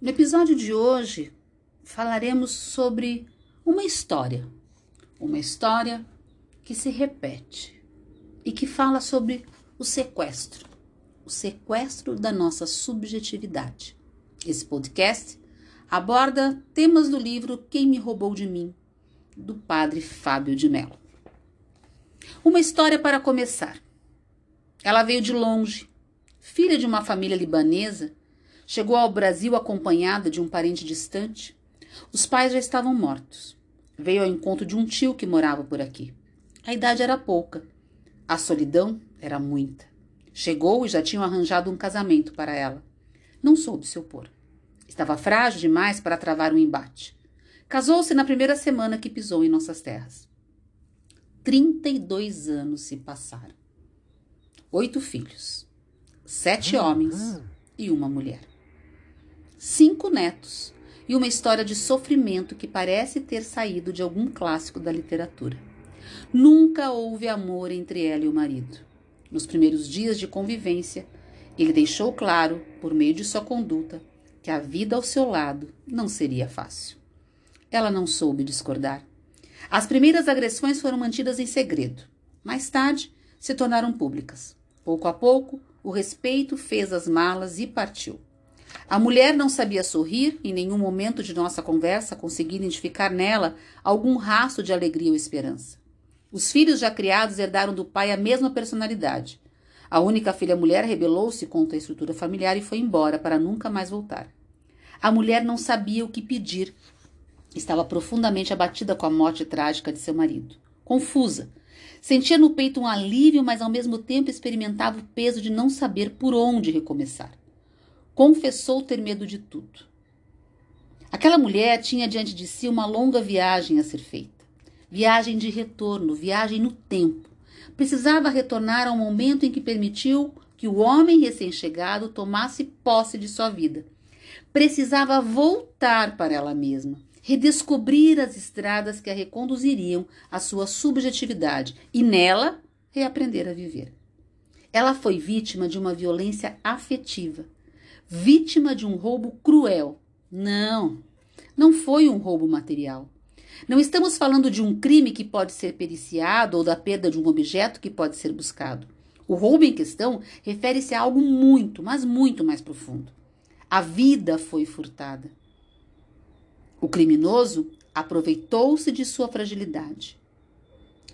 No episódio de hoje falaremos sobre uma história, uma história que se repete e que fala sobre o sequestro, o sequestro da nossa subjetividade. Esse podcast aborda temas do livro Quem Me Roubou de Mim, do padre Fábio de Mello. Uma história para começar. Ela veio de longe, filha de uma família libanesa Chegou ao Brasil acompanhada de um parente distante. Os pais já estavam mortos. Veio ao encontro de um tio que morava por aqui. A idade era pouca. A solidão era muita. Chegou e já tinham arranjado um casamento para ela. Não soube se opor. Estava frágil demais para travar um embate. Casou-se na primeira semana que pisou em nossas terras. 32 anos se passaram. Oito filhos, sete homens e uma mulher cinco netos e uma história de sofrimento que parece ter saído de algum clássico da literatura. Nunca houve amor entre ela e o marido. Nos primeiros dias de convivência, ele deixou claro, por meio de sua conduta, que a vida ao seu lado não seria fácil. Ela não soube discordar. As primeiras agressões foram mantidas em segredo. Mais tarde, se tornaram públicas. Pouco a pouco, o respeito fez as malas e partiu. A mulher não sabia sorrir, em nenhum momento de nossa conversa consegui identificar nela algum rastro de alegria ou esperança. Os filhos já criados herdaram do pai a mesma personalidade. A única filha mulher rebelou-se contra a estrutura familiar e foi embora para nunca mais voltar. A mulher não sabia o que pedir. Estava profundamente abatida com a morte trágica de seu marido. Confusa. Sentia no peito um alívio, mas ao mesmo tempo experimentava o peso de não saber por onde recomeçar confessou ter medo de tudo. Aquela mulher tinha diante de si uma longa viagem a ser feita. Viagem de retorno, viagem no tempo. Precisava retornar ao momento em que permitiu que o homem recém-chegado tomasse posse de sua vida. Precisava voltar para ela mesma, redescobrir as estradas que a reconduziriam à sua subjetividade e nela reaprender a viver. Ela foi vítima de uma violência afetiva vítima de um roubo cruel. Não, não foi um roubo material. Não estamos falando de um crime que pode ser periciado ou da perda de um objeto que pode ser buscado. O roubo em questão refere-se a algo muito, mas muito mais profundo. A vida foi furtada. O criminoso aproveitou-se de sua fragilidade.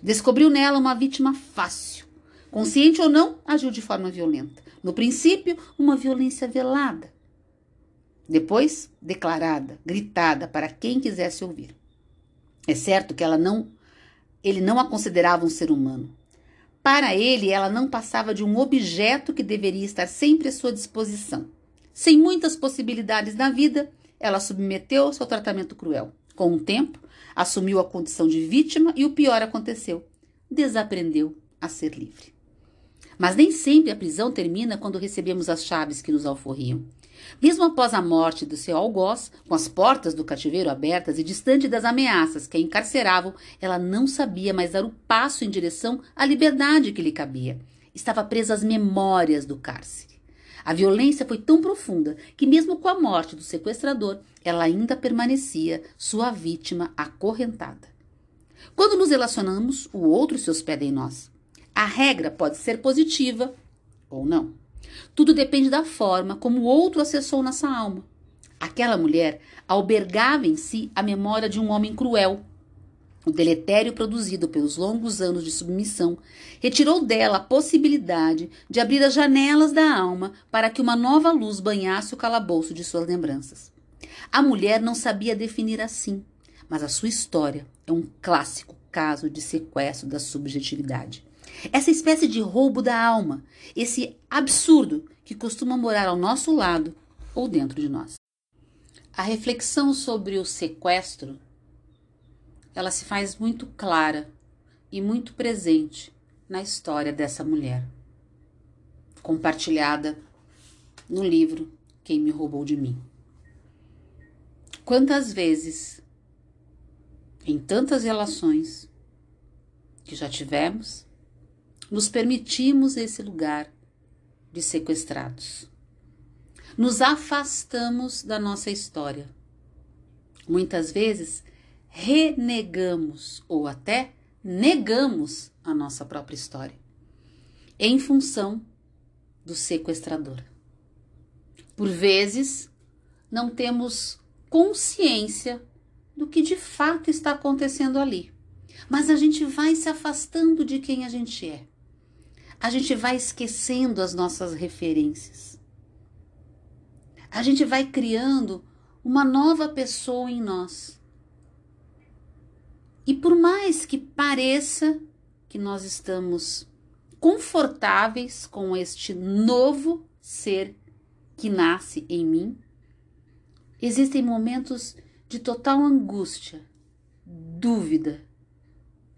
Descobriu nela uma vítima fácil. Consciente ou não, agiu de forma violenta. No princípio, uma violência velada. Depois, declarada, gritada para quem quisesse ouvir. É certo que ela não ele não a considerava um ser humano. Para ele, ela não passava de um objeto que deveria estar sempre à sua disposição. Sem muitas possibilidades na vida, ela submeteu-se ao tratamento cruel. Com o tempo, assumiu a condição de vítima e o pior aconteceu: desaprendeu a ser livre. Mas nem sempre a prisão termina quando recebemos as chaves que nos alforriam. Mesmo após a morte do seu algoz, com as portas do cativeiro abertas e distante das ameaças que a encarceravam, ela não sabia mais dar o passo em direção à liberdade que lhe cabia. Estava presa às memórias do cárcere. A violência foi tão profunda que, mesmo com a morte do sequestrador, ela ainda permanecia sua vítima acorrentada. Quando nos relacionamos, o outro se hospeda em nós. A regra pode ser positiva ou não. Tudo depende da forma como o outro acessou nossa alma. Aquela mulher albergava em si a memória de um homem cruel. O deletério produzido pelos longos anos de submissão retirou dela a possibilidade de abrir as janelas da alma para que uma nova luz banhasse o calabouço de suas lembranças. A mulher não sabia definir assim, mas a sua história é um clássico caso de sequestro da subjetividade. Essa espécie de roubo da alma, esse absurdo que costuma morar ao nosso lado ou dentro de nós. A reflexão sobre o sequestro, ela se faz muito clara e muito presente na história dessa mulher, compartilhada no livro Quem me roubou de mim. Quantas vezes, em tantas relações que já tivemos, nos permitimos esse lugar de sequestrados. nos afastamos da nossa história. Muitas vezes renegamos ou até negamos a nossa própria história em função do sequestrador. Por vezes, não temos consciência do que de fato está acontecendo ali, mas a gente vai se afastando de quem a gente é. A gente vai esquecendo as nossas referências. A gente vai criando uma nova pessoa em nós. E por mais que pareça que nós estamos confortáveis com este novo ser que nasce em mim, existem momentos de total angústia, dúvida,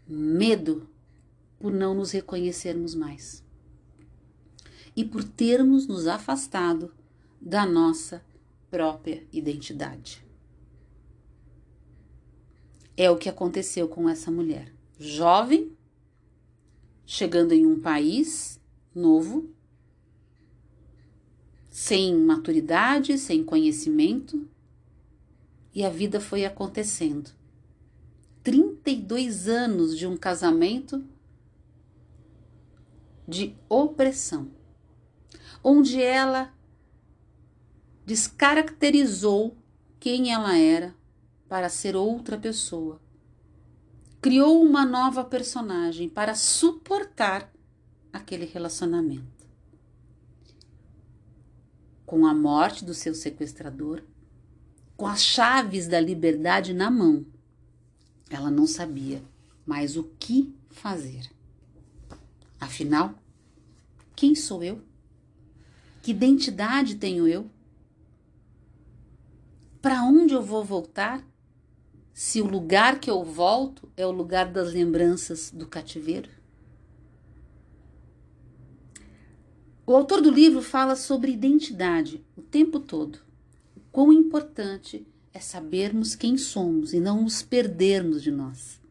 medo por não nos reconhecermos mais e por termos nos afastado da nossa própria identidade. É o que aconteceu com essa mulher, jovem, chegando em um país novo, sem maturidade, sem conhecimento, e a vida foi acontecendo. 32 anos de um casamento de opressão, onde ela descaracterizou quem ela era para ser outra pessoa criou uma nova personagem para suportar aquele relacionamento. Com a morte do seu sequestrador, com as chaves da liberdade na mão, ela não sabia mais o que fazer. Afinal, quem sou eu? Que identidade tenho eu? Para onde eu vou voltar? se o lugar que eu volto é o lugar das lembranças do cativeiro? O autor do livro fala sobre identidade o tempo todo. O quão importante é sabermos quem somos e não nos perdermos de nós.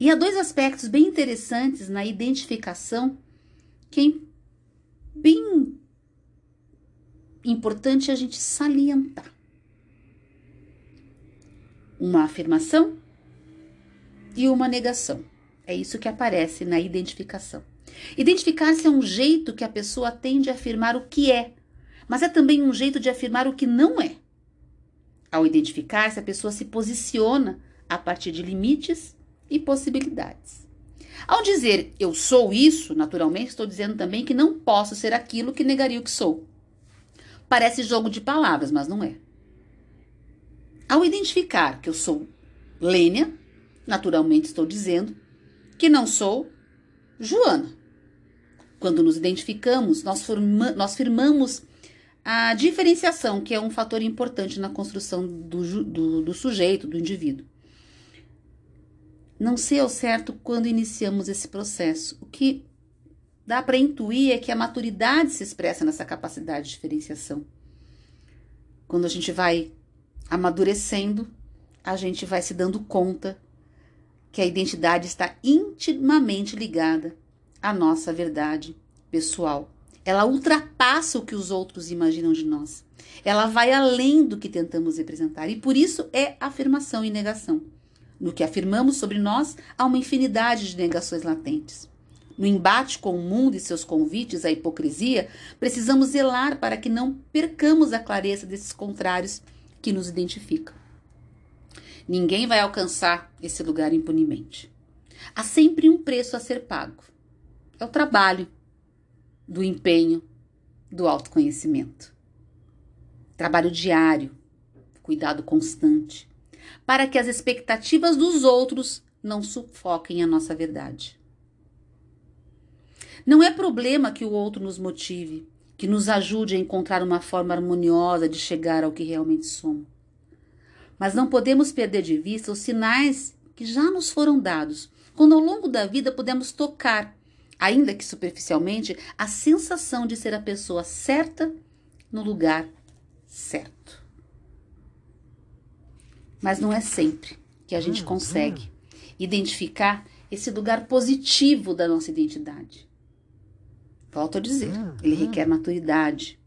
E há dois aspectos bem interessantes na identificação que é bem importante a gente salientar uma afirmação e uma negação. É isso que aparece na identificação. Identificar-se é um jeito que a pessoa tem de afirmar o que é, mas é também um jeito de afirmar o que não é. Ao identificar-se, a pessoa se posiciona a partir de limites e possibilidades. Ao dizer eu sou isso, naturalmente estou dizendo também que não posso ser aquilo que negaria o que sou. Parece jogo de palavras, mas não é. Ao identificar que eu sou Lênia, naturalmente estou dizendo que não sou Joana. Quando nos identificamos, nós, forma, nós firmamos a diferenciação, que é um fator importante na construção do, do, do sujeito, do indivíduo. Não sei ao certo quando iniciamos esse processo. O que dá para intuir é que a maturidade se expressa nessa capacidade de diferenciação. Quando a gente vai amadurecendo, a gente vai se dando conta que a identidade está intimamente ligada à nossa verdade pessoal. Ela ultrapassa o que os outros imaginam de nós. Ela vai além do que tentamos representar e por isso é afirmação e negação. No que afirmamos sobre nós, há uma infinidade de negações latentes. No embate com o mundo e seus convites à hipocrisia, precisamos zelar para que não percamos a clareza desses contrários que nos identificam. Ninguém vai alcançar esse lugar impunemente. Há sempre um preço a ser pago. É o trabalho, do empenho, do autoconhecimento. Trabalho diário, cuidado constante, para que as expectativas dos outros não sufoquem a nossa verdade. Não é problema que o outro nos motive, que nos ajude a encontrar uma forma harmoniosa de chegar ao que realmente somos. Mas não podemos perder de vista os sinais que já nos foram dados, quando ao longo da vida podemos tocar, ainda que superficialmente, a sensação de ser a pessoa certa no lugar certo. Mas não é sempre que a gente hum, consegue hum. identificar esse lugar positivo da nossa identidade. Volto a dizer, hum, ele requer maturidade,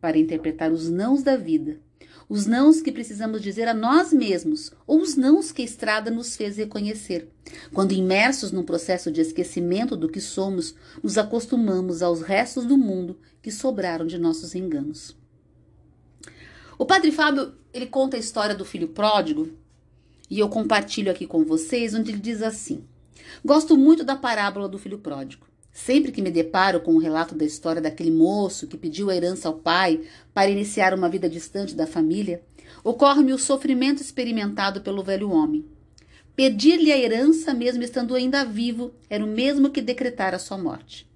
para interpretar os nãos da vida, os nãos que precisamos dizer a nós mesmos, ou os nãos que a estrada nos fez reconhecer. Quando imersos num processo de esquecimento do que somos, nos acostumamos aos restos do mundo que sobraram de nossos enganos. O Padre Fábio, ele conta a história do filho pródigo, e eu compartilho aqui com vocês, onde ele diz assim: Gosto muito da parábola do filho pródigo. Sempre que me deparo com o relato da história daquele moço que pediu a herança ao pai para iniciar uma vida distante da família, ocorre-me o sofrimento experimentado pelo velho homem. Pedir-lhe a herança, mesmo estando ainda vivo, era o mesmo que decretar a sua morte.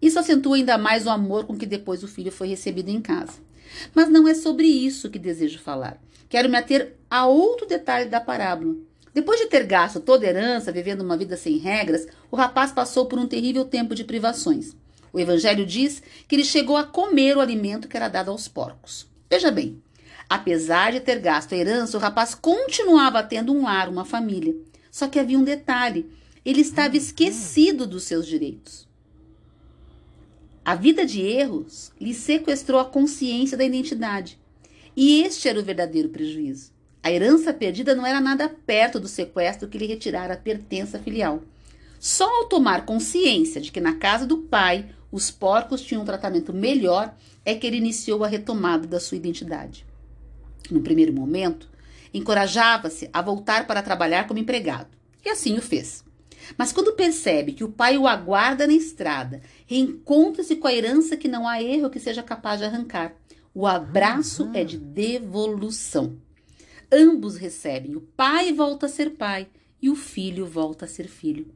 Isso acentua ainda mais o amor com que depois o filho foi recebido em casa. Mas não é sobre isso que desejo falar. Quero me ater a outro detalhe da parábola depois de ter gasto toda a herança, vivendo uma vida sem regras, o rapaz passou por um terrível tempo de privações. O evangelho diz que ele chegou a comer o alimento que era dado aos porcos. Veja bem, apesar de ter gasto a herança, o rapaz continuava tendo um lar, uma família. Só que havia um detalhe: ele estava esquecido dos seus direitos. A vida de erros lhe sequestrou a consciência da identidade. E este era o verdadeiro prejuízo. A herança perdida não era nada perto do sequestro que lhe retirara a pertença filial. Só ao tomar consciência de que na casa do pai os porcos tinham um tratamento melhor é que ele iniciou a retomada da sua identidade. No primeiro momento, encorajava-se a voltar para trabalhar como empregado, e assim o fez. Mas quando percebe que o pai o aguarda na estrada, reencontra-se com a herança que não há erro que seja capaz de arrancar. O abraço é de devolução. Ambos recebem. O pai volta a ser pai e o filho volta a ser filho.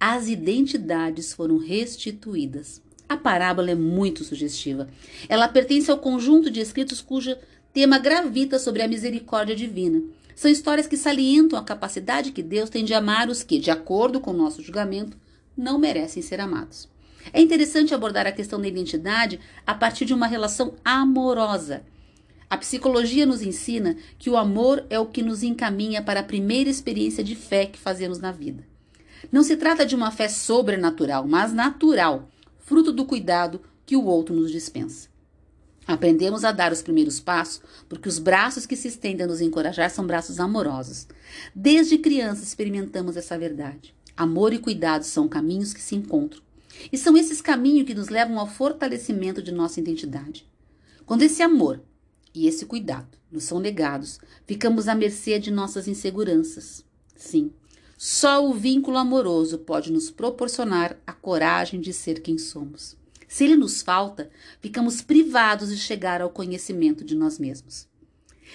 As identidades foram restituídas. A parábola é muito sugestiva. Ela pertence ao conjunto de escritos cujo tema gravita sobre a misericórdia divina. São histórias que salientam a capacidade que Deus tem de amar os que, de acordo com o nosso julgamento, não merecem ser amados. É interessante abordar a questão da identidade a partir de uma relação amorosa a psicologia nos ensina que o amor é o que nos encaminha para a primeira experiência de fé que fazemos na vida. Não se trata de uma fé sobrenatural, mas natural, fruto do cuidado que o outro nos dispensa. Aprendemos a dar os primeiros passos porque os braços que se estendem a nos encorajar são braços amorosos. Desde criança experimentamos essa verdade. Amor e cuidado são caminhos que se encontram. E são esses caminhos que nos levam ao fortalecimento de nossa identidade. Quando esse amor e esse cuidado nos são negados, ficamos à mercê de nossas inseguranças. Sim, só o vínculo amoroso pode nos proporcionar a coragem de ser quem somos. Se ele nos falta, ficamos privados de chegar ao conhecimento de nós mesmos.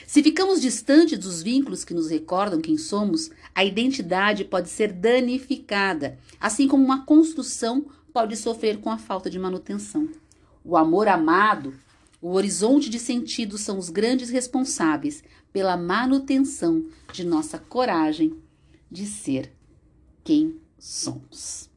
Se ficamos distantes dos vínculos que nos recordam quem somos, a identidade pode ser danificada, assim como uma construção pode sofrer com a falta de manutenção. O amor amado o horizonte de sentido são os grandes responsáveis pela manutenção de nossa coragem de ser quem somos.